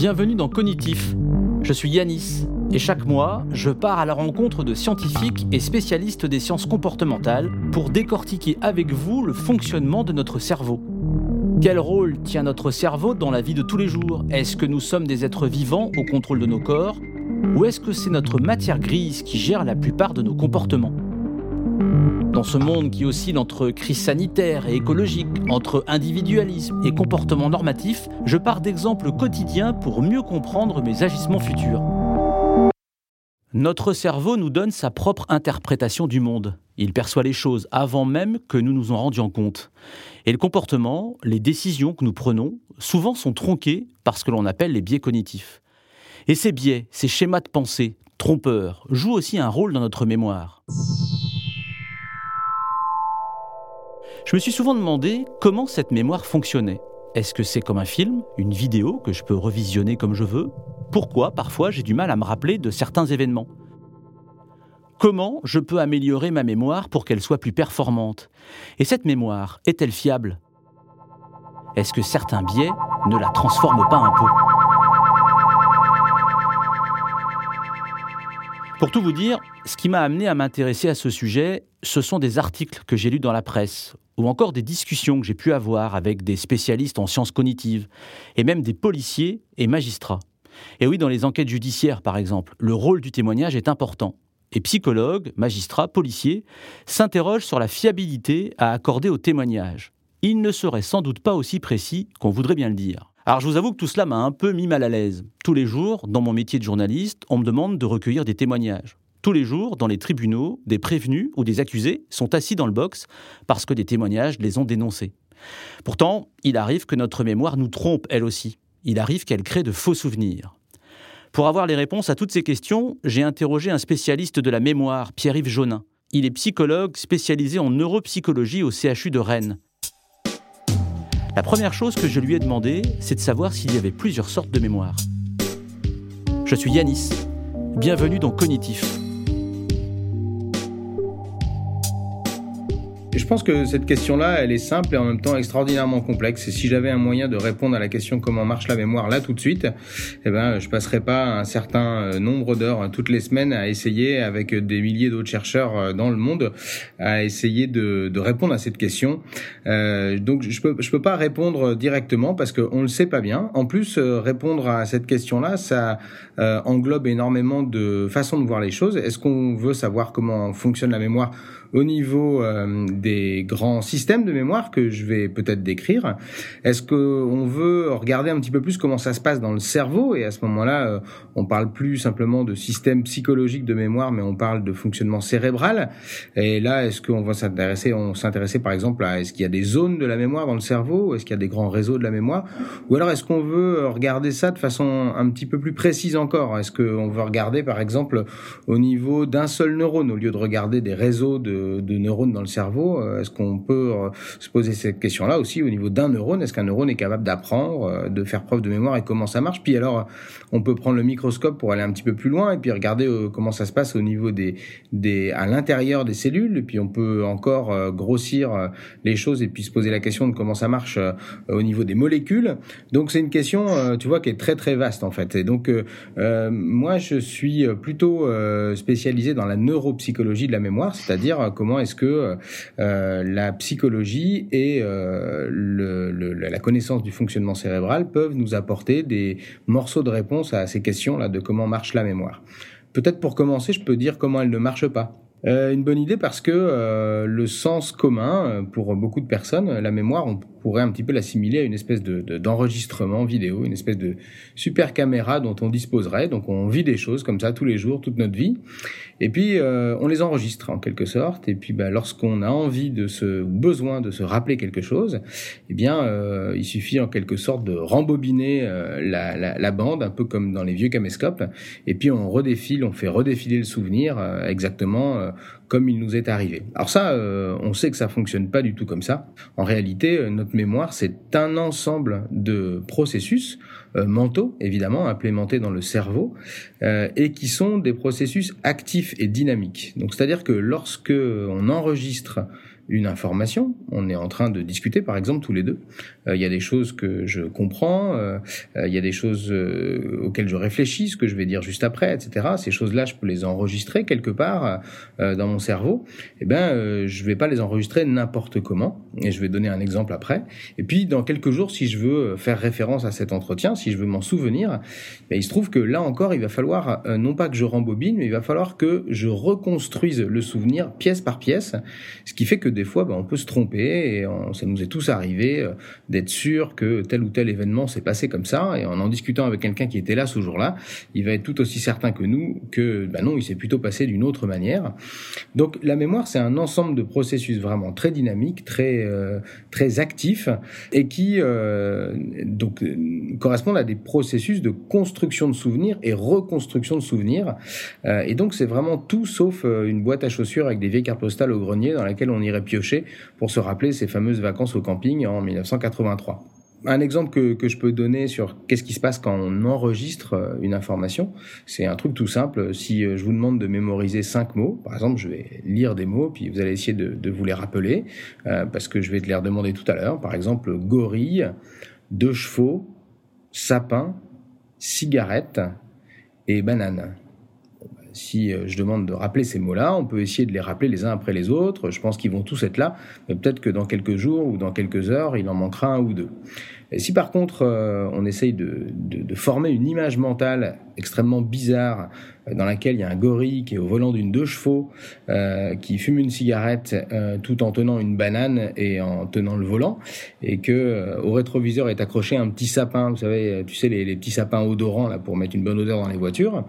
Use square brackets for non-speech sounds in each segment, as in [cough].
Bienvenue dans Cognitif. Je suis Yanis et chaque mois, je pars à la rencontre de scientifiques et spécialistes des sciences comportementales pour décortiquer avec vous le fonctionnement de notre cerveau. Quel rôle tient notre cerveau dans la vie de tous les jours? Est-ce que nous sommes des êtres vivants au contrôle de nos corps? Ou est-ce que c'est notre matière grise qui gère la plupart de nos comportements? Dans ce monde qui oscille entre crise sanitaire et écologique, entre individualisme et comportement normatif, je pars d'exemples quotidiens pour mieux comprendre mes agissements futurs. Notre cerveau nous donne sa propre interprétation du monde. Il perçoit les choses avant même que nous nous en rendions compte. Et le comportement, les décisions que nous prenons, souvent sont tronqués par ce que l'on appelle les biais cognitifs. Et ces biais, ces schémas de pensée, trompeurs, jouent aussi un rôle dans notre mémoire. Je me suis souvent demandé comment cette mémoire fonctionnait. Est-ce que c'est comme un film, une vidéo que je peux revisionner comme je veux? Pourquoi parfois j'ai du mal à me rappeler de certains événements? Comment je peux améliorer ma mémoire pour qu'elle soit plus performante? Et cette mémoire est-elle fiable? Est-ce que certains biais ne la transforment pas un peu? Pour tout vous dire, ce qui m'a amené à m'intéresser à ce sujet, ce sont des articles que j'ai lus dans la presse, ou encore des discussions que j'ai pu avoir avec des spécialistes en sciences cognitives, et même des policiers et magistrats. Et oui, dans les enquêtes judiciaires, par exemple, le rôle du témoignage est important. Et psychologues, magistrats, policiers s'interrogent sur la fiabilité à accorder au témoignage. Il ne serait sans doute pas aussi précis qu'on voudrait bien le dire. Alors je vous avoue que tout cela m'a un peu mis mal à l'aise. Tous les jours, dans mon métier de journaliste, on me demande de recueillir des témoignages. Tous les jours, dans les tribunaux, des prévenus ou des accusés sont assis dans le box parce que des témoignages les ont dénoncés. Pourtant, il arrive que notre mémoire nous trompe elle aussi. Il arrive qu'elle crée de faux souvenirs. Pour avoir les réponses à toutes ces questions, j'ai interrogé un spécialiste de la mémoire, Pierre-Yves Jaunin. Il est psychologue spécialisé en neuropsychologie au CHU de Rennes. La première chose que je lui ai demandé, c'est de savoir s'il y avait plusieurs sortes de mémoire. Je suis Yanis. Bienvenue dans Cognitif. Je pense que cette question-là, elle est simple et en même temps extraordinairement complexe. Et si j'avais un moyen de répondre à la question comment marche la mémoire là tout de suite, eh ben, je passerais pas un certain euh, nombre d'heures toutes les semaines à essayer, avec des milliers d'autres chercheurs euh, dans le monde, à essayer de, de répondre à cette question. Euh, donc, je peux, je peux pas répondre directement parce qu'on le sait pas bien. En plus, euh, répondre à cette question-là, ça englobe énormément de façons de voir les choses. Est-ce qu'on veut savoir comment fonctionne la mémoire au niveau euh, des grands systèmes de mémoire que je vais peut-être décrire Est-ce qu'on veut regarder un petit peu plus comment ça se passe dans le cerveau? Et à ce moment-là, euh, on parle plus simplement de système psychologique de mémoire, mais on parle de fonctionnement cérébral. Et là, est-ce qu'on va s'intéresser On s'intéresser par exemple à est-ce qu'il y a des zones de la mémoire dans le cerveau? Est-ce qu'il y a des grands réseaux de la mémoire? Ou alors est-ce qu'on veut regarder ça de façon un petit peu plus précise encore? Est-ce qu'on veut regarder par exemple au niveau d'un seul neurone au lieu de regarder des réseaux de de, neurones dans le cerveau. Euh, est-ce qu'on peut euh, se poser cette question-là aussi au niveau d'un neurone? Est-ce qu'un neurone est capable d'apprendre, euh, de faire preuve de mémoire et comment ça marche? Puis alors, on peut prendre le microscope pour aller un petit peu plus loin et puis regarder comment ça se passe au niveau des, des à l'intérieur des cellules. Et puis on peut encore grossir les choses et puis se poser la question de comment ça marche au niveau des molécules. Donc c'est une question, tu vois, qui est très très vaste en fait. Et donc moi, je suis plutôt spécialisé dans la neuropsychologie de la mémoire, c'est-à-dire comment est-ce que euh, la psychologie et euh, la connaissance du fonctionnement cérébral peuvent nous apporter des morceaux de réponse à ces questions-là de comment marche la mémoire. Peut-être pour commencer, je peux dire comment elle ne marche pas. Euh, une bonne idée parce que le sens commun, pour beaucoup de personnes, la mémoire, on pourrait un petit peu l'assimiler à une espèce de d'enregistrement vidéo, une espèce de super caméra dont on disposerait. Donc on vit des choses comme ça tous les jours, toute notre vie. Et puis euh, on les enregistre en quelque sorte. Et puis bah, lorsqu'on a envie de se besoin de se rappeler quelque chose, eh bien euh, il suffit en quelque sorte de rembobiner euh, la, la, la, bande, un peu comme dans les vieux caméscopes. Et puis on redéfile, on fait redéfiler le souvenir exactement comme il nous est arrivé. Alors ça, on sait que ça fonctionne pas du tout comme ça. En réalité, notre mémoire, c'est un ensemble de processus euh, mentaux, évidemment, implémentés dans le cerveau, euh, et qui sont des processus actifs et dynamiques. Donc, c'est-à-dire que lorsque on enregistre une information. On est en train de discuter, par exemple, tous les deux. Euh, il y a des choses que je comprends, euh, euh, il y a des choses auxquelles je réfléchis, ce que je vais dire juste après, etc. Ces choses-là, je peux les enregistrer quelque part dans mon cerveau. Eh ben, je vais pas les enregistrer n'importe comment. Et je vais donner un exemple après. Et puis, dans quelques jours, si je veux faire référence à cet entretien, si je veux m'en souvenir, ben, il se trouve que là encore, il va falloir non pas que je rembobine, mais il va falloir que je reconstruise le souvenir pièce par pièce, ce qui fait que fois, ben, on peut se tromper et ça nous est tous arrivé euh, d'être sûr que tel ou tel événement s'est passé comme ça. Et en en discutant avec quelqu'un qui était là ce jour-là, il va être tout aussi certain que nous que ben non, il s'est plutôt passé d'une autre manière. Donc la mémoire, c'est un ensemble de processus vraiment très dynamiques, très euh, très actifs et qui euh, donc correspondent à des processus de construction de souvenirs et reconstruction de souvenirs. et donc c'est vraiment tout sauf une boîte à chaussures avec des vieilles cartes postales au grenier dans laquelle on irait piocher pour se rappeler ces fameuses vacances au camping en 1983. Un exemple que, que je peux donner sur qu'est-ce qui se passe quand on enregistre euh, une information, c'est un truc tout simple. Si euh, je vous demande de mémoriser cinq mots, par exemple, je vais lire des mots, puis vous allez essayer de, vous les rappeler, euh, parce que je vais te les redemander tout à l'heure. Par exemple, gorille, deux chevaux, sapin, cigarette et banane si euh, je demande de rappeler ces mots-là, on peut essayer de les rappeler les uns après les autres. Je pense qu'ils vont tous être là, mais peut-être que dans quelques jours ou dans quelques heures, il en manquera un ou deux. Et si par contre euh, on essaye de, de, former une image mentale extrêmement bizarre euh, dans laquelle il y a un gorille qui est au volant d'une deux chevaux, euh, qui fume une cigarette euh, tout en tenant une banane et en tenant le volant, et que au rétroviseur est accroché un petit sapin, vous savez, tu sais les, les, petits sapins odorants là pour mettre une bonne odeur dans les voitures,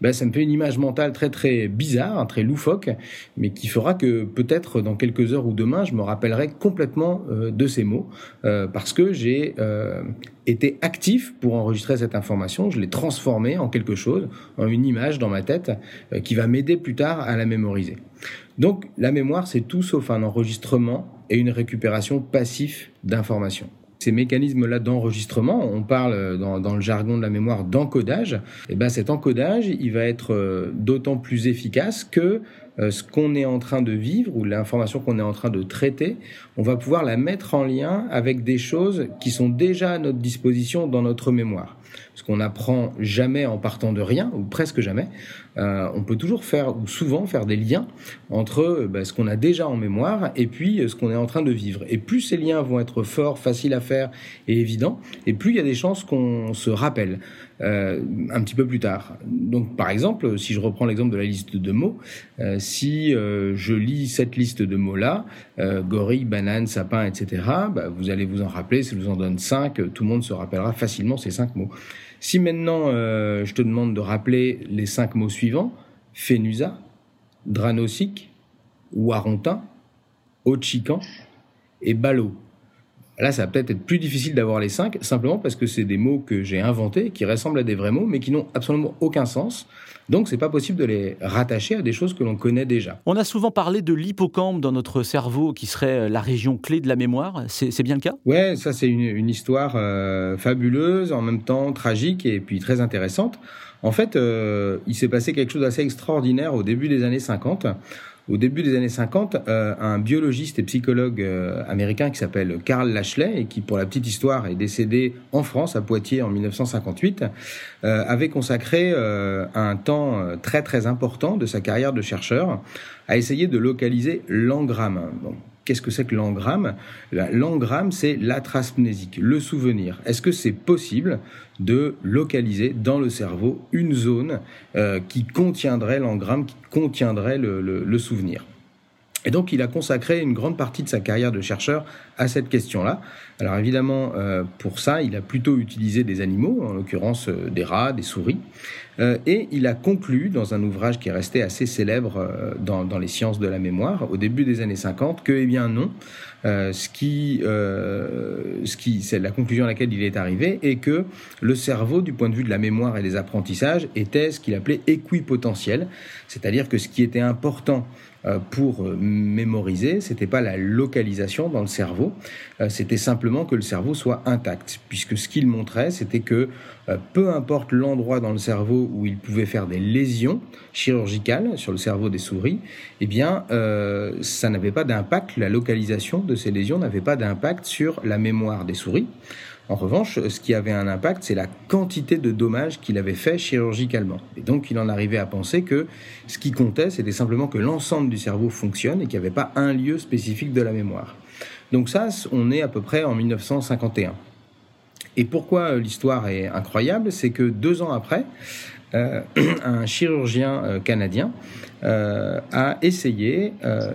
ben ça me fait une image mentale très très bizarre, très loufoque, mais qui fera que peut-être dans quelques heures ou demain, je me rappellerai complètement de ces mots parce que j'ai été actif pour enregistrer cette information, je l'ai transformée en quelque chose, en une image dans ma tête euh, qui va m'aider plus tard à la mémoriser. Donc la mémoire, c'est tout sauf un enregistrement et une récupération passif d'informations. Ces mécanismes-là d'enregistrement, on parle euh, dans, dans, le jargon de la mémoire d'encodage, et eh ben cet encodage, il va être euh, d'autant plus efficace que ce qu'on est en train de vivre ou l'information qu'on est en train de traiter, on va pouvoir la mettre en lien avec des choses qui sont déjà à notre disposition dans notre mémoire. Parce qu'on n'apprend jamais en partant de rien, ou presque jamais. Euh, on peut toujours faire, ou souvent faire des liens entre euh, bah, ce qu'on a déjà en mémoire et puis euh, ce qu'on est en train de vivre. Et plus ces liens vont être forts, faciles à faire et évidents, et plus il y a des chances qu'on se rappelle un petit peu plus tard. Donc, par exemple, si je reprends l'exemple de la liste de mots, si je lis cette liste de mots-là, gorille, banane, sapin, etc., bah, vous allez vous en rappeler. Si je vous en donne cinq, tout le monde se rappellera facilement ces cinq mots. Si maintenant euh, je te demande de rappeler les cinq mots suivants, Fénusa, Dranosic, Warontin, Ochican et Balo. Là, ça va peut-être être plus difficile d'avoir les cinq, simplement parce que c'est des mots que j'ai inventés, qui ressemblent à des vrais mots, mais qui n'ont absolument aucun sens. Donc, c'est pas possible de les rattacher à des choses que l'on connaît déjà. On a souvent parlé de l'hippocampe dans notre cerveau, qui serait euh, la région clé de la mémoire. C'est bien le cas? Ouais, ça c'est une, histoire euh, fabuleuse, en même temps tragique et puis très intéressante. En fait, euh, il s'est passé quelque chose d'assez extraordinaire au début des années 50 au début des années 50, euh, un biologiste et psychologue euh, américain qui s'appelle Karl Lashley et qui, pour la petite histoire, est décédé en France, à Poitiers, en 1958, euh, avait consacré un temps très très important de sa carrière de chercheur à essayer de localiser l'engramme. Qu'est-ce que c'est que l'engramme? L'engramme, c'est l'atraspnésique, le souvenir. Est-ce que c'est possible de localiser dans le cerveau une zone euh, qui contiendrait l'engramme, qui contiendrait le souvenir? Et donc, il a consacré une grande partie de sa carrière de chercheur à cette question-là. Alors évidemment, euh, pour ça, il a plutôt utilisé des animaux, en l'occurrence euh, des rats, des souris, euh, et il a conclu dans un ouvrage qui est resté assez célèbre dans, dans, les sciences de la mémoire au début des années 50 que, eh bien non, ce qui, ce qui, c'est la conclusion à laquelle il est arrivé, et que le cerveau, du point de vue de la mémoire et des apprentissages, était ce qu'il appelait équipotentiel, c'est-à-dire que ce qui était important euh, pour euh, mémoriser, c'était pas la localisation dans le cerveau, euh, c'était simplement que le cerveau soit intact, puisque ce qu'il montrait, c'était que peu importe l'endroit dans le cerveau où il pouvait faire des lésions chirurgicales sur le cerveau des souris, eh bien, ça n'avait pas d'impact, la localisation de ces lésions n'avait pas d'impact sur la mémoire des souris. En revanche, ce qui avait un impact, c'est la quantité de dommages qu'il avait fait chirurgicalement. Et donc, il en arrivait à penser que ce qui comptait, c'était simplement que l'ensemble du cerveau fonctionne et qu'il n'y avait pas un lieu spécifique de la mémoire. Donc ça, on est à peu près en 1951. Et pourquoi euh, l'histoire est incroyable, c'est que deux ans après, euh, [clears throat] un chirurgien euh, canadien a essayé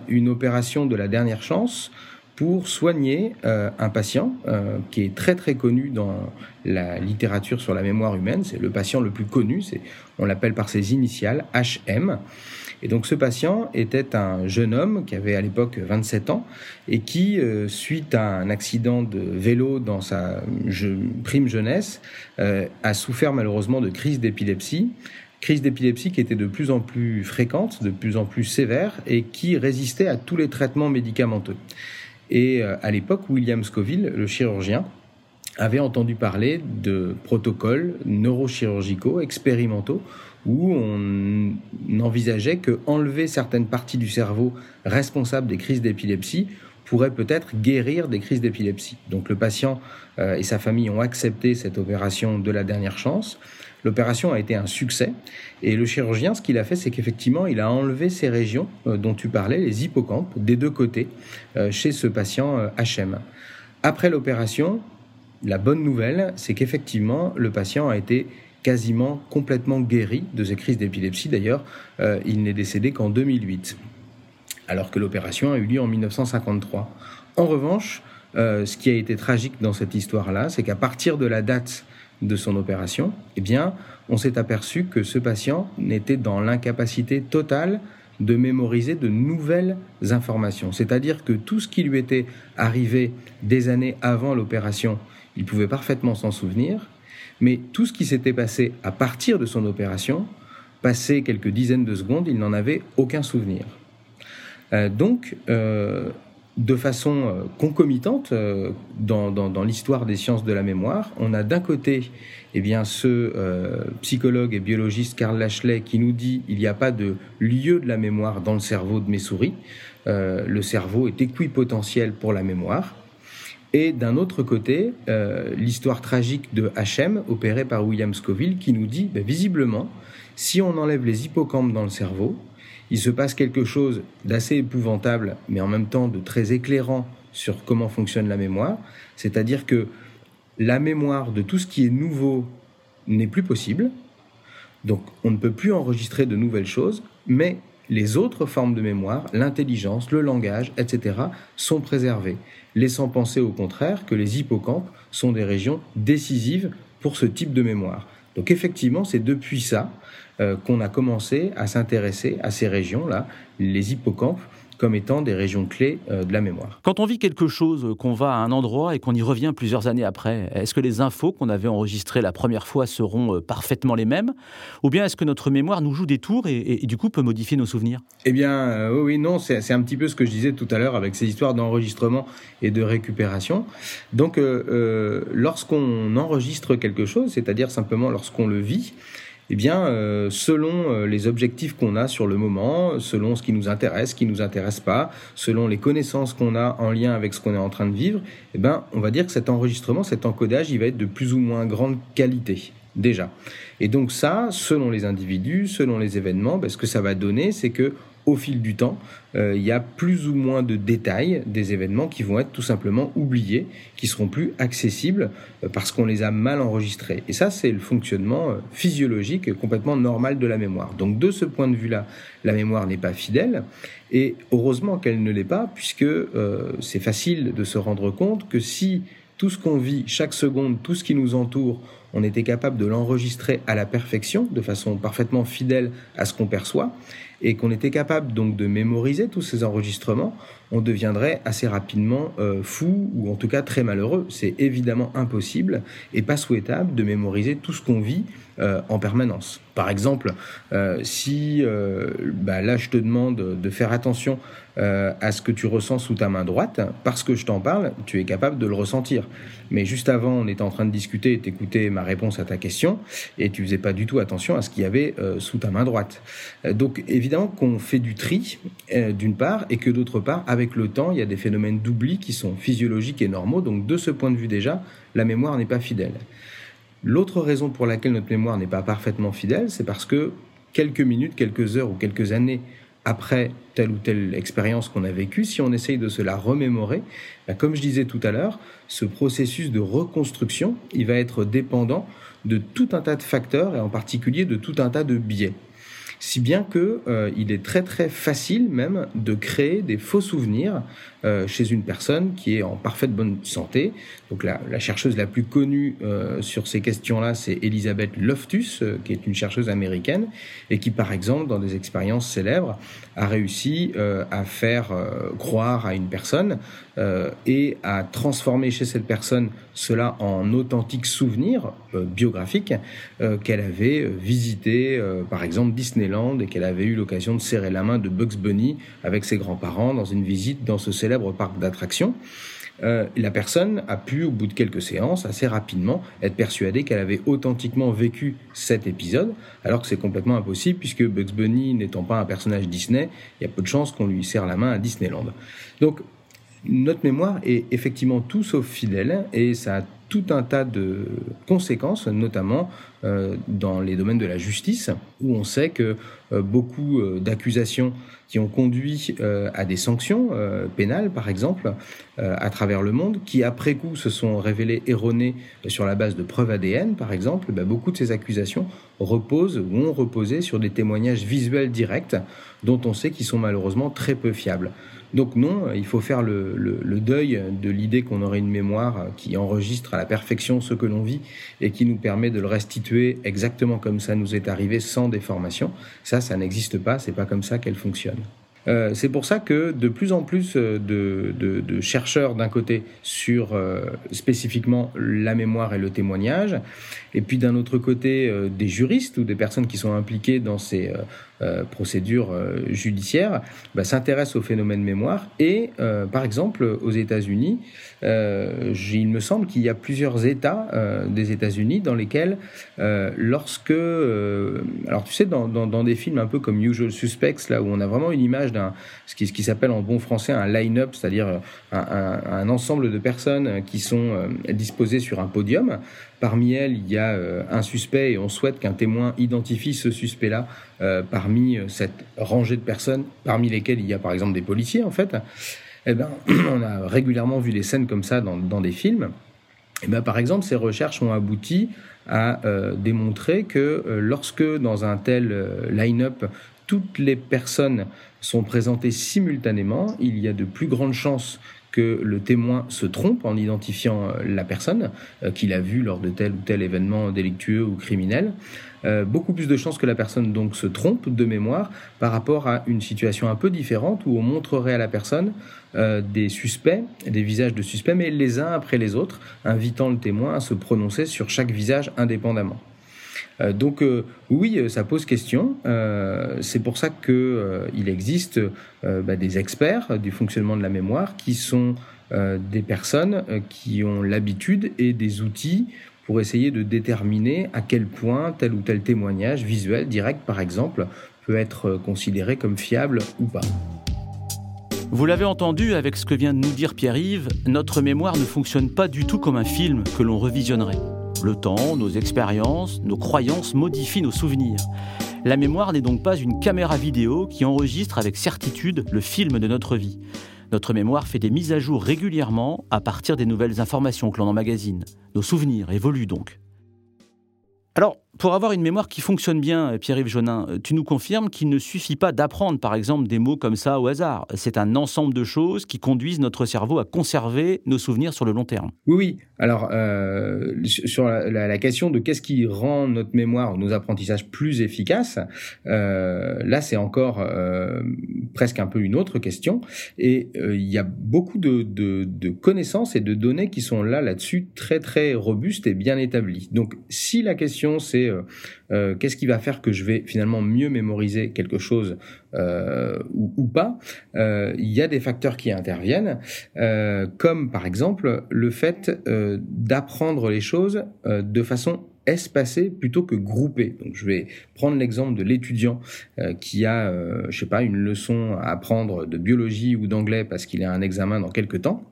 une opération de la dernière chance pour soigner euh, un patient euh, qui est très très connu dans la littérature sur la mémoire humaine. C'est le patient le plus connu, on l'appelle par ses initiales, HM. Et donc ce patient était un jeune homme qui avait à l'époque 27 ans et qui, euh, suite à un accident de vélo dans sa prime jeunesse, a souffert malheureusement de crise d'épilepsie crise d'épilepsie qui était de plus en plus fréquente, de plus en plus sévère et qui résistait à tous les traitements médicamenteux. Et euh, à l'époque, William Scoville, le chirurgien, avait entendu parler de protocoles neurochirurgicaux expérimentaux où on envisageait que enlever certaines parties du cerveau responsables des crises d'épilepsie pourrait peut-être guérir des crises d'épilepsie. Donc le patient euh, et sa famille ont accepté cette opération de la dernière chance. L'opération a été un succès et le chirurgien, ce qu'il a fait, c'est qu'effectivement, il a enlevé ces régions euh, dont tu parlais, les hippocampes, des deux côtés, euh, chez ce patient HM. Après l'opération, la bonne nouvelle, c'est qu'effectivement, le patient a été quasiment complètement guéri de ces crises d'épilepsie. D'ailleurs, il n'est décédé qu'en 2008 alors que l'opération a eu lieu en 1953. En revanche, ce qui a été tragique dans cette histoire-là, c'est qu'à partir de la date de son opération, eh bien, on s'est aperçu que ce patient n'était dans l'incapacité totale de mémoriser de nouvelles informations. C'est-à-dire que tout ce qui lui était arrivé des années avant l'opération, il pouvait parfaitement s'en souvenir, mais tout ce qui s'était passé à partir de son opération, passé quelques dizaines de secondes, il n'en avait aucun souvenir. Euh, donc, euh, de façon euh, concomitante dans, dans, l'histoire des sciences de la mémoire, on a d'un côté eh bien, ce psychologue et biologiste Karl Lashley qui nous dit il n'y a pas de lieu de la mémoire dans le cerveau de mes souris. le cerveau est équipotentiel pour la mémoire. Et d'un autre côté, l'histoire tragique de HM, opérée par William Scoville, qui nous dit, ben, visiblement, si on enlève les hippocampes dans le cerveau, il se passe quelque chose d'assez épouvantable, mais en même temps de très éclairant sur comment fonctionne la mémoire. C'est-à-dire que la mémoire de tout ce qui est nouveau n'est plus possible. Donc on ne peut plus enregistrer de nouvelles choses, mais les autres formes de mémoire, l'intelligence, le langage, etc., sont préservées, laissant penser au contraire que les hippocampes sont des régions décisives pour ce type de mémoire. Donc effectivement, c'est depuis ça euh, qu'on a commencé à s'intéresser à ces régions-là, les hippocampes, comme étant des régions clés euh, de la mémoire. Quand on vit quelque chose, qu'on va à un endroit et qu'on y revient plusieurs années après, est-ce que les infos qu'on avait enregistrées la première fois seront euh, parfaitement les mêmes? Ou bien est-ce que notre mémoire nous joue des tours et, du coup peut modifier nos souvenirs? Eh bien, oui, non, c'est un petit peu ce que je disais tout à l'heure avec ces histoires d'enregistrement et de récupération. Donc, lorsqu'on enregistre quelque chose, c'est-à-dire simplement lorsqu'on le vit, eh bien, euh, selon euh, les objectifs qu'on a sur le moment, selon ce qui nous intéresse, ce qui nous intéresse pas, selon les connaissances qu'on a en lien avec ce qu'on est en train de vivre, eh ben, on va dire que cet enregistrement, cet encodage, il va être de plus ou moins grande qualité déjà. Et donc ça, selon les individus, selon les événements, ben, ce que ça va donner, c'est que au fil du temps, euh, il y a plus ou moins de détails des événements qui vont être tout simplement oubliés, qui seront plus accessibles euh, parce qu'on les a mal enregistrés. Et ça, c'est le fonctionnement euh, physiologique complètement normal de la mémoire. Donc de ce point de vue-là, la mémoire n'est pas fidèle. Et heureusement qu'elle ne l'est pas, puisque c'est facile de se rendre compte que si tout ce qu'on vit chaque seconde, tout ce qui nous entoure, on était capable de l'enregistrer à la perfection, de façon parfaitement fidèle à ce qu'on perçoit, et qu'on était capable donc de mémoriser tous ces enregistrements, on deviendrait assez rapidement euh, fou ou en tout cas très malheureux. C'est évidemment impossible et pas souhaitable de mémoriser tout ce qu'on vit euh, en permanence. Par exemple, euh, si bah là je te demande de faire attention à ce que tu ressens sous ta main droite, parce que je t'en parle, tu es capable de le ressentir. Mais juste avant, on était en train de discuter et t'écouter ma réponse à ta question, et tu faisais pas du tout attention à ce qu'il y avait sous ta main droite. donc évidemment qu'on fait du tri d'une part, et que d'autre part, avec le temps, il y a des phénomènes d'oubli qui sont physiologiques et normaux. Donc de ce point de vue déjà, la mémoire n'est pas fidèle. L'autre raison pour laquelle notre mémoire n'est pas parfaitement fidèle, c'est parce que quelques minutes, quelques heures ou quelques années après telle ou telle expérience qu'on a vécue, si on essaye de se la remémorer, bah, comme je disais tout à l'heure, ce processus de reconstruction, il va être dépendant de tout un tas de facteurs et en particulier de tout un tas de biais si bien que euh, il est très très facile même de créer des faux souvenirs euh, chez une personne qui est en parfaite bonne santé. Donc la, la chercheuse la plus connue euh, sur ces questions-là, c'est Elisabeth Loftus, qui est une chercheuse américaine et qui, par exemple, dans des expériences célèbres, a réussi à faire croire à une personne et à transformer chez cette personne cela en authentiques souvenirs biographiques qu'elle avait visité, par exemple, Disneyland et qu'elle avait eu l'occasion de serrer la main de Bugs Bunny avec ses grands-parents dans une visite dans ce célèbre parc d'attractions, euh, la personne a pu, au bout de quelques séances, assez rapidement, être persuadée qu'elle avait authentiquement vécu cet épisode, alors que c'est complètement impossible, puisque Bugs Bunny n'étant pas un personnage Disney, il y a peu de chances qu'on lui serre la main à Disneyland. Donc, notre mémoire est effectivement tout sauf fidèle, et ça a tout un tas de conséquences, notamment euh, dans les domaines de la justice, où on sait que euh, beaucoup euh, d'accusations qui ont conduit à des sanctions pénales, par exemple, à travers le monde, qui après coup se sont révélées erronées sur la base de preuves ADN, par exemple, ben, beaucoup de ces accusations reposent ou ont reposé sur des témoignages visuels directs, dont on sait qu'ils sont malheureusement très peu fiables. Donc non, il faut faire le, deuil de l'idée qu'on aurait une mémoire qui enregistre à la perfection ce que l'on vit et qui nous permet de le restituer exactement comme ça nous est arrivé sans déformation. Ça, ça n'existe pas, c'est pas comme ça qu'elle fonctionne. Euh, c'est pour ça que de plus en plus euh, de, chercheurs d'un côté sur euh, spécifiquement la mémoire et le témoignage, et puis d'un autre côté des juristes ou des personnes qui sont impliquées dans ces procédures judiciaires, bah, s'intéressent au phénomène mémoire. Et par exemple, aux États-Unis, il me semble qu'il y a plusieurs États des États-Unis dans lesquels, lorsque, alors tu sais, dans, dans, des films un peu comme Usual Suspects, là où on a vraiment une image d'un ce qui, ce qui s'appelle en bon français un line-up, c'est-à-dire euh, un, un, ensemble de personnes qui sont euh, disposées sur un podium. Parmi elles, il y a euh, un suspect et on souhaite qu'un témoin identifie ce suspect-là parmi cette rangée de personnes, parmi lesquelles il y a par exemple des policiers en fait. Eh ben, [clears throat] on a régulièrement vu des scènes comme ça dans, des films. Eh ben, par exemple, ces recherches ont abouti à démontrer que lorsque dans un tel line-up, toutes les personnes sont présentées simultanément, il y a de plus grandes chances que le témoin se trompe en identifiant euh, la personne euh, qu'il a vue lors de tel ou tel événement délictueux ou criminel. Euh, beaucoup plus de chances que la personne donc se trompe de mémoire par rapport à une situation un peu différente où on montrerait à la personne des suspects, des visages de suspects, mais les uns après les autres, invitant le témoin à se prononcer sur chaque visage indépendamment. Euh, donc euh, oui, euh, ça pose question. c'est pour ça que il existe bah, des experts du fonctionnement de la mémoire qui sont des personnes qui ont l'habitude et des outils pour essayer de déterminer à quel point tel ou tel témoignage visuel, direct par exemple, peut être considéré comme fiable ou pas. Vous l'avez entendu avec ce que vient de nous dire Pierre-Yves, notre mémoire ne fonctionne pas du tout comme un film que l'on revisionnerait. Le temps, nos expériences, nos croyances modifient nos souvenirs. La mémoire n'est donc pas une caméra vidéo qui enregistre avec certitude le film de notre vie. Notre mémoire fait des mises à jour régulièrement à partir des nouvelles informations que l'on emmagasine. Nos souvenirs évoluent donc. Alors, pour avoir une mémoire qui fonctionne bien, Pierre-Yves Jonin, tu nous confirmes qu'il ne suffit pas d'apprendre, par exemple, des mots comme ça au hasard. C'est un ensemble de choses qui conduisent notre cerveau à conserver nos souvenirs sur le long terme. Oui, oui. Alors, euh, sur la, question de qu'est-ce qui rend notre mémoire, nos apprentissages plus efficaces, euh, là, c'est encore euh, presque un peu une autre question. Et il y a beaucoup de, de, de connaissances et de données qui sont là, là-dessus, très, très robustes et bien établies. Donc, si la question, c'est euh, euh, qu'est-ce qui va faire que je vais finalement mieux mémoriser quelque chose euh, ou, pas, il y a des facteurs qui interviennent, comme par exemple le fait d'apprendre les choses de façon espacée plutôt que groupée. Je vais prendre l'exemple de l'étudiant qui a, je sais pas, une leçon à apprendre de biologie ou d'anglais parce qu'il a un examen dans quelques temps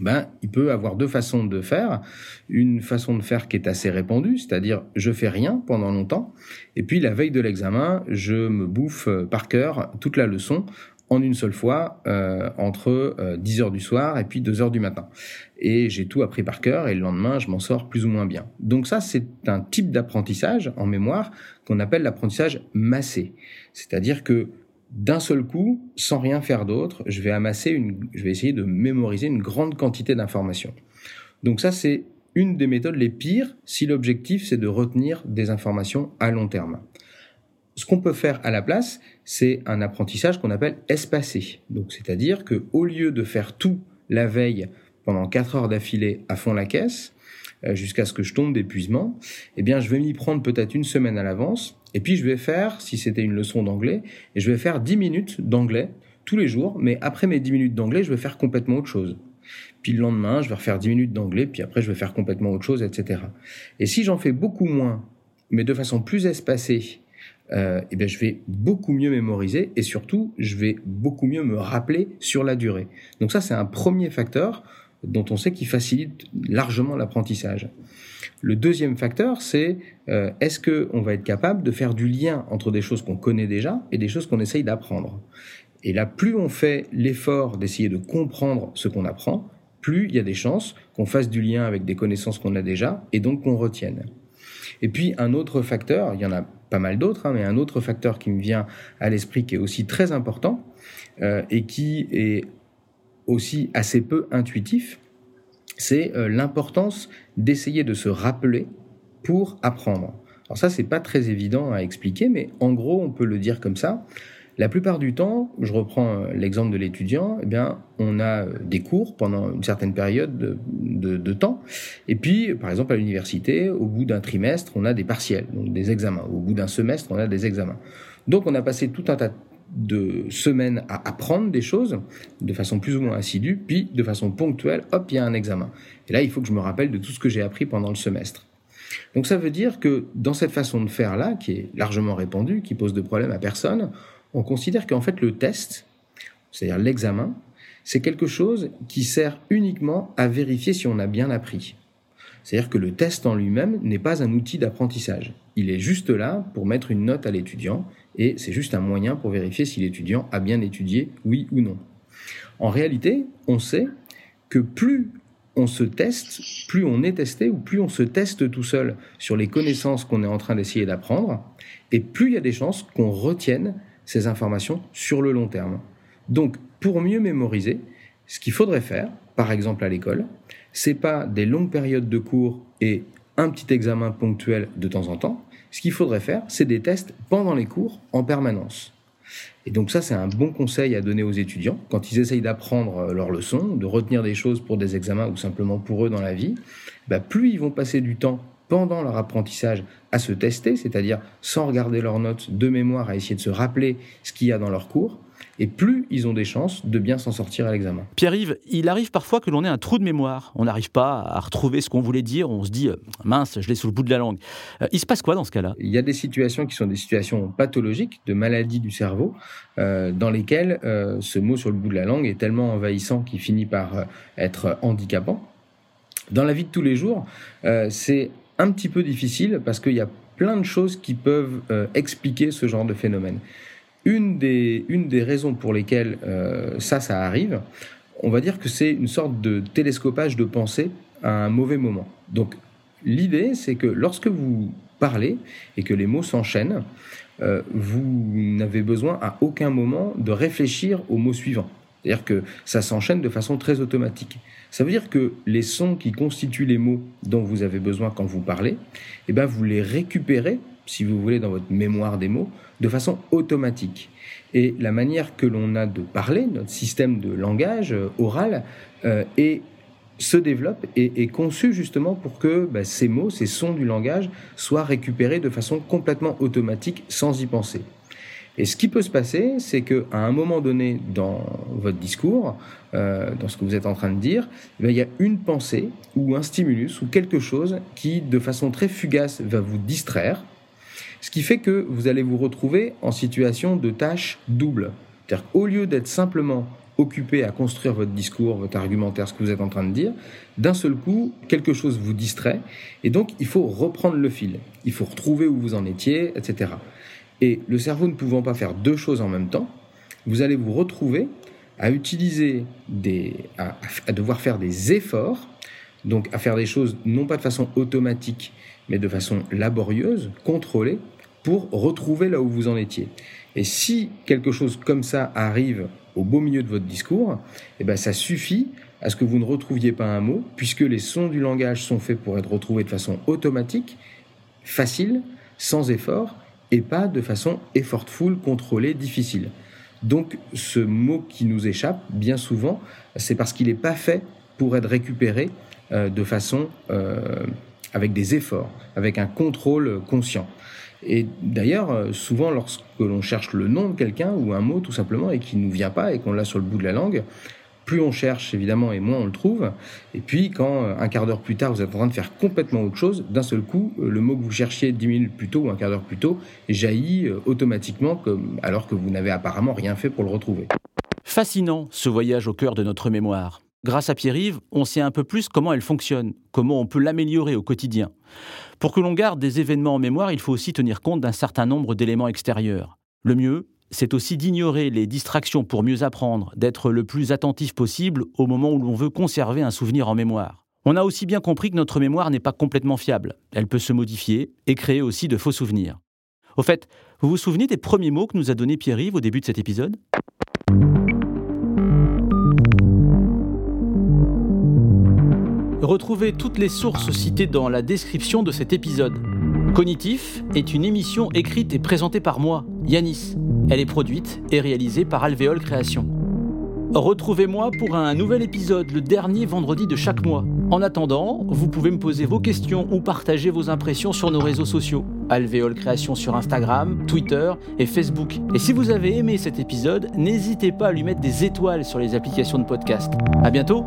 ben, il peut avoir deux façons de faire. Une façon de faire qui est assez répandue, c'est-à-dire je fais rien pendant longtemps, et puis la veille de l'examen, je me bouffe euh, par cœur toute la leçon en une seule fois euh, entre 10 euh, heures du soir et puis 2 heures du matin. Et j'ai tout appris par cœur et le lendemain, je m'en sors plus ou moins bien. Donc ça, c'est un type d'apprentissage en mémoire qu'on appelle l'apprentissage massé. C'est-à-dire que d'un seul coup, sans rien faire d'autre, je vais amasser une, je vais essayer de mémoriser une grande quantité d'informations. Donc ça, c'est une des méthodes les pires si l'objectif c'est de retenir des informations à long terme. Ce qu'on peut faire à la place, c'est un apprentissage qu'on appelle espacé. Donc, c'est-à-dire que au lieu de faire tout la veille pendant 4 heures d'affilée à fond la caisse, jusqu'à ce que je tombe d'épuisement, eh bien, je vais m'y prendre peut-être une semaine à l'avance. Et puis, je vais faire, si c'était une leçon d'anglais, et je vais faire 10 minutes d'anglais tous les jours. Mais après mes 10 minutes d'anglais, je vais faire complètement autre chose. Puis le lendemain, je vais refaire 10 minutes d'anglais, puis après, je vais faire complètement autre chose, etc. Et si j'en fais beaucoup moins, mais de façon plus espacée, euh, eh bien, je vais beaucoup mieux mémoriser et surtout, je vais beaucoup mieux me rappeler sur la durée. Donc ça, c'est un premier facteur dont on sait qu'il facilite largement l'apprentissage. Le deuxième facteur, c'est euh, est-ce qu'on va être capable de faire du lien entre des choses qu'on connaît déjà et des choses qu'on essaye d'apprendre? Et là, plus on fait l'effort d'essayer de comprendre ce qu'on apprend, plus il y a des chances qu'on fasse du lien avec des connaissances qu'on a déjà et donc qu'on retienne. Et puis un autre facteur, il y en a pas mal d'autres, hein, mais un autre facteur qui me vient à l'esprit qui est aussi très important euh, et qui est aussi assez peu intuitif, c'est euh, l'importance d'essayer de se rappeler pour apprendre. Alors ça, c'est pas très évident à expliquer, mais en gros, on peut le dire comme ça. La plupart du temps, je reprends euh, l'exemple de l'étudiant, eh bien, on a euh, des cours pendant une certaine période de, temps, et puis, par exemple, à l'université, au bout d'un trimestre, on a des partiels, donc des examens. Au bout d'un semestre, on a des examens. Donc, on a passé tout un tas de de semaines à apprendre des choses de façon plus ou moins assidue, puis de façon ponctuelle, hop, il y a un examen. Et là, il faut que je me rappelle de tout ce que j'ai appris pendant le semestre. Donc ça veut dire que dans cette façon de faire là, qui est largement répandue, qui pose de problème à personne, on considère qu'en fait le test, c'est-à-dire l'examen, c'est quelque chose qui sert uniquement à vérifier si on a bien appris. C'est-à-dire que le test en lui-même n'est pas un outil d'apprentissage. Il est juste là pour mettre une note à l'étudiant et c'est juste un moyen pour vérifier si l'étudiant a bien étudié, oui ou non. En réalité, on sait que plus on se teste, plus on est testé ou plus on se teste tout seul sur les connaissances qu'on est en train d'essayer d'apprendre, et plus il y a des chances qu'on retienne ces informations sur le long terme. Donc, pour mieux mémoriser, ce qu'il faudrait faire, par exemple à l'école, c'est pas des longues périodes de cours et un petit examen ponctuel de temps en temps, ce qu'il faudrait faire, c'est des tests pendant les cours en permanence. Et donc ça, c'est un bon conseil à donner aux étudiants quand ils essayent d'apprendre euh, leurs leçons, de retenir des choses pour des examens ou simplement pour eux dans la vie. Bah, plus ils vont passer du temps pendant leur apprentissage à se tester, c'est-à-dire sans regarder leurs notes de mémoire, à essayer de se rappeler ce qu'il y a dans leur cours, et plus ils ont des chances de bien s'en sortir à l'examen. Pierre-Yves, il arrive parfois que l'on ait un trou de mémoire. On n'arrive pas à retrouver ce qu'on voulait dire. On se dit, euh, mince, je l'ai sous le bout de la langue. Euh, il se passe quoi dans ce cas-là? Il y a des situations qui sont des situations pathologiques, de maladie du cerveau, euh, dans lesquelles ce mot sur le bout de la langue est tellement envahissant qu'il finit par être handicapant. Dans la vie de tous les jours, c'est un petit peu difficile parce qu'il y a plein de choses qui peuvent expliquer ce genre de phénomène. Une des, une des raisons pour lesquelles euh, ça, ça arrive, on va dire que c'est une sorte de télescopage de pensée à un mauvais moment. Donc, l'idée, c'est que lorsque vous parlez et que les mots s'enchaînent, euh, vous n'avez besoin à aucun moment de réfléchir aux mots suivants. C'est-à-dire que ça s'enchaîne de façon très automatique. Ça veut dire que les sons qui constituent les mots dont vous avez besoin quand vous parlez, eh ben vous les récupérez, si vous voulez, dans votre mémoire des mots, de façon automatique. Et la manière que l'on a de parler, notre système de langage euh, oral, euh, se développe et est conçu justement pour que bah, ces mots, ces sons du langage soient récupérés de façon complètement automatique sans y penser. Et ce qui peut se passer, c'est qu'à un moment donné dans votre discours, euh, dans ce que vous êtes en train de dire, eh il y a une pensée ou un stimulus ou quelque chose qui, de façon très fugace, va vous distraire, ce qui fait que vous allez vous retrouver en situation de tâche double. C'est-à-dire qu'au lieu d'être simplement occupé à construire votre discours, votre argumentaire, ce que vous êtes en train de dire, d'un seul coup, quelque chose vous distrait, et donc il faut reprendre le fil. Il faut retrouver où vous en étiez, etc. Et le cerveau ne pouvant pas faire deux choses en même temps, vous allez vous retrouver à utiliser des, à, à devoir faire des efforts, donc à faire des choses non pas de façon automatique, mais de façon laborieuse, contrôlée, pour retrouver là où vous en étiez. Et si quelque chose comme ça arrive au beau milieu de votre discours, eh ben ça suffit à ce que vous ne retrouviez pas un mot, puisque les sons du langage sont faits pour être retrouvés de façon automatique, facile, sans effort, et pas de façon effortful, contrôlée, difficile. Donc ce mot qui nous échappe, bien souvent, c'est parce qu'il n'est pas fait pour être récupéré euh, de façon euh, avec des efforts, avec un contrôle conscient. Et d'ailleurs, euh, souvent, lorsque l'on cherche le nom de quelqu'un ou un mot tout simplement et qui ne nous vient pas et qu'on l'a sur le bout de la langue, plus on cherche évidemment et moins on le trouve. Et puis quand euh, un quart d'heure plus tard vous êtes en train de faire complètement autre chose, d'un seul coup euh, le mot que vous cherchiez dix minutes plus tôt ou un quart d'heure plus tôt jaillit automatiquement alors que vous n'avez apparemment rien fait pour le retrouver. Fascinant ce voyage au cœur de notre mémoire. Grâce à Pierre-Yves, on sait un peu plus comment elle fonctionne, comment on peut l'améliorer au quotidien. Pour que l'on garde des événements en mémoire, il faut aussi tenir compte d'un certain nombre d'éléments extérieurs. Le mieux, c'est aussi d'ignorer les distractions pour mieux apprendre, d'être le plus attentif possible au moment où l'on veut conserver un souvenir en mémoire. On a aussi bien compris que notre mémoire n'est pas complètement fiable. Elle peut se modifier et créer aussi de faux souvenirs. Au fait, vous vous souvenez des premiers mots que nous a donnés Pierre-Yves au début de cet épisode? Retrouvez toutes les sources citées dans la description de cet épisode. Cognitif est une émission écrite et présentée par moi, Yanis. Elle est produite et réalisée par Alvéole Création. Retrouvez-moi pour un nouvel épisode le dernier vendredi de chaque mois. En attendant, vous pouvez me poser vos questions ou partager vos impressions sur nos réseaux sociaux. Alvéole Création sur Instagram, Twitter et Facebook. Et si vous avez aimé cet épisode, n'hésitez pas à lui mettre des étoiles sur les applications de podcast. À bientôt!